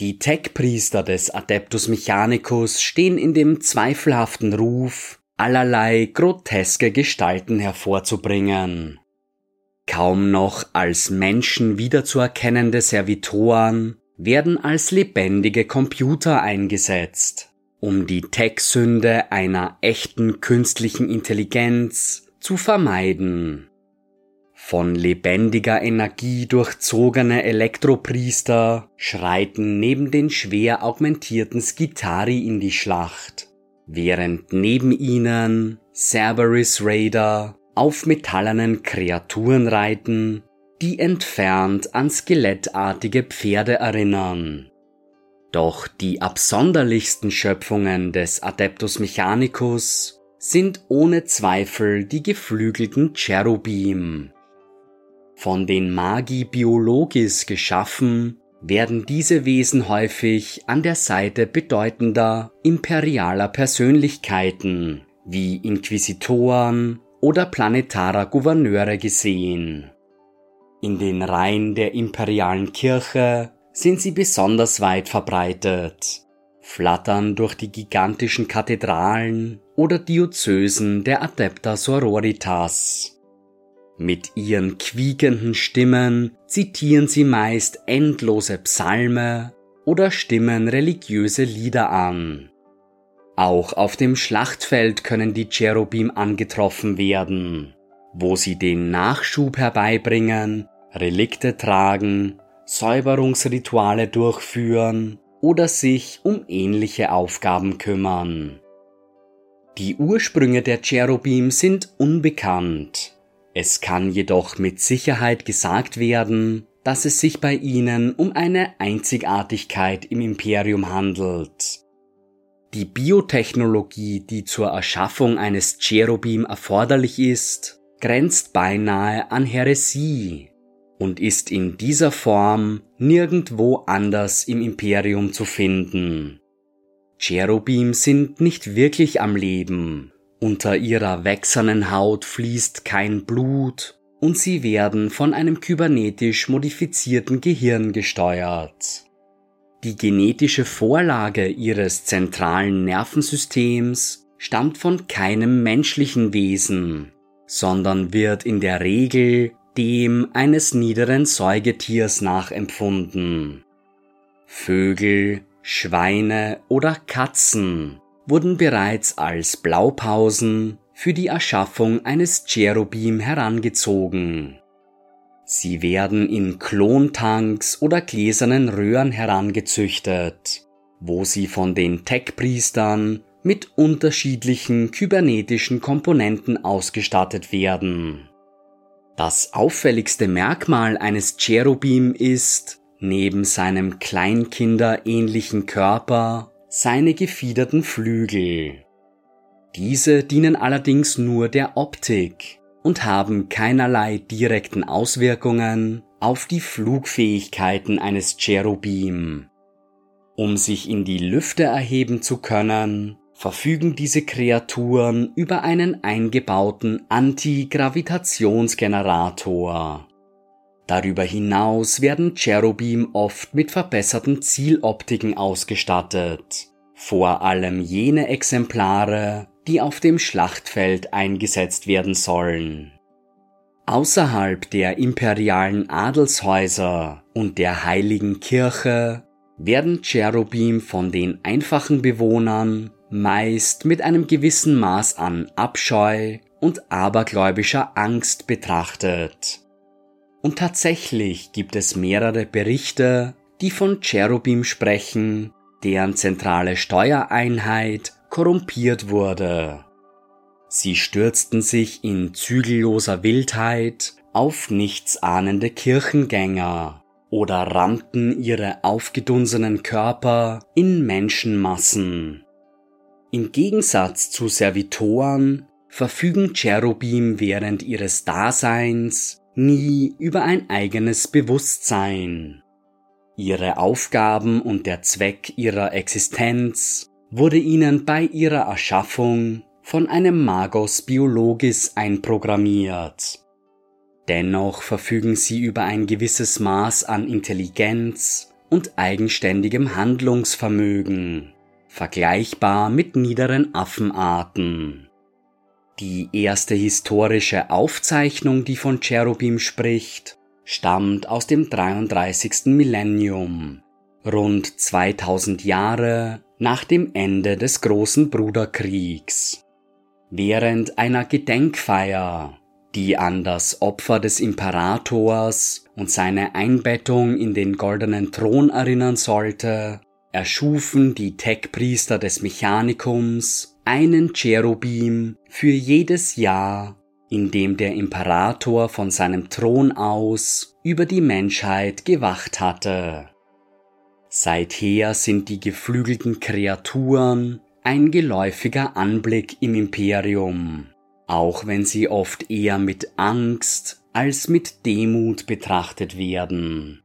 Die Tech-Priester des Adeptus Mechanicus stehen in dem zweifelhaften Ruf, allerlei groteske Gestalten hervorzubringen. Kaum noch als Menschen wiederzuerkennende Servitoren werden als lebendige Computer eingesetzt, um die Tech-Sünde einer echten künstlichen Intelligenz zu vermeiden. Von lebendiger Energie durchzogene Elektropriester schreiten neben den schwer augmentierten Skitari in die Schlacht, während neben ihnen Cerberus Raider auf metallenen Kreaturen reiten, die entfernt an skelettartige Pferde erinnern. Doch die absonderlichsten Schöpfungen des Adeptus Mechanicus sind ohne Zweifel die geflügelten Cherubim, von den Magi Biologis geschaffen, werden diese Wesen häufig an der Seite bedeutender imperialer Persönlichkeiten wie Inquisitoren oder planetarer Gouverneure gesehen. In den Reihen der imperialen Kirche sind sie besonders weit verbreitet, flattern durch die gigantischen Kathedralen oder Diözesen der Adepta Sororitas. Mit ihren quiekenden Stimmen zitieren sie meist endlose Psalme oder stimmen religiöse Lieder an. Auch auf dem Schlachtfeld können die Cherubim angetroffen werden, wo sie den Nachschub herbeibringen, Relikte tragen, Säuberungsrituale durchführen oder sich um ähnliche Aufgaben kümmern. Die Ursprünge der Cherubim sind unbekannt. Es kann jedoch mit Sicherheit gesagt werden, dass es sich bei ihnen um eine Einzigartigkeit im Imperium handelt. Die Biotechnologie, die zur Erschaffung eines Cherubim erforderlich ist, grenzt beinahe an Häresie und ist in dieser Form nirgendwo anders im Imperium zu finden. Cherubim sind nicht wirklich am Leben, unter ihrer wächsernen Haut fließt kein Blut und sie werden von einem kybernetisch modifizierten Gehirn gesteuert. Die genetische Vorlage ihres zentralen Nervensystems stammt von keinem menschlichen Wesen, sondern wird in der Regel dem eines niederen Säugetiers nachempfunden. Vögel, Schweine oder Katzen wurden bereits als Blaupausen für die Erschaffung eines Cherubim herangezogen. Sie werden in Klontanks oder gläsernen Röhren herangezüchtet, wo sie von den Tech-Priestern mit unterschiedlichen kybernetischen Komponenten ausgestattet werden. Das auffälligste Merkmal eines Cherubim ist, neben seinem kleinkinderähnlichen Körper seine gefiederten Flügel. Diese dienen allerdings nur der Optik und haben keinerlei direkten Auswirkungen auf die Flugfähigkeiten eines Cherubim. Um sich in die Lüfte erheben zu können, verfügen diese Kreaturen über einen eingebauten Antigravitationsgenerator. Darüber hinaus werden Cherubim oft mit verbesserten Zieloptiken ausgestattet, vor allem jene Exemplare, die auf dem Schlachtfeld eingesetzt werden sollen. Außerhalb der imperialen Adelshäuser und der heiligen Kirche werden Cherubim von den einfachen Bewohnern meist mit einem gewissen Maß an Abscheu und abergläubischer Angst betrachtet. Und tatsächlich gibt es mehrere Berichte, die von Cherubim sprechen, deren zentrale Steuereinheit korrumpiert wurde. Sie stürzten sich in zügelloser Wildheit auf nichtsahnende Kirchengänger oder rammten ihre aufgedunsenen Körper in Menschenmassen. Im Gegensatz zu Servitoren verfügen Cherubim während ihres Daseins nie über ein eigenes Bewusstsein. Ihre Aufgaben und der Zweck ihrer Existenz wurde ihnen bei ihrer Erschaffung von einem Magos Biologis einprogrammiert. Dennoch verfügen sie über ein gewisses Maß an Intelligenz und eigenständigem Handlungsvermögen, vergleichbar mit niederen Affenarten. Die erste historische Aufzeichnung, die von Cherubim spricht, stammt aus dem 33. Millennium, rund 2000 Jahre nach dem Ende des großen Bruderkriegs. Während einer Gedenkfeier, die an das Opfer des Imperators und seine Einbettung in den goldenen Thron erinnern sollte, erschufen die Tech-Priester des Mechanikums einen Cherubim für jedes Jahr, in dem der Imperator von seinem Thron aus über die Menschheit gewacht hatte. Seither sind die geflügelten Kreaturen ein geläufiger Anblick im Imperium, auch wenn sie oft eher mit Angst als mit Demut betrachtet werden.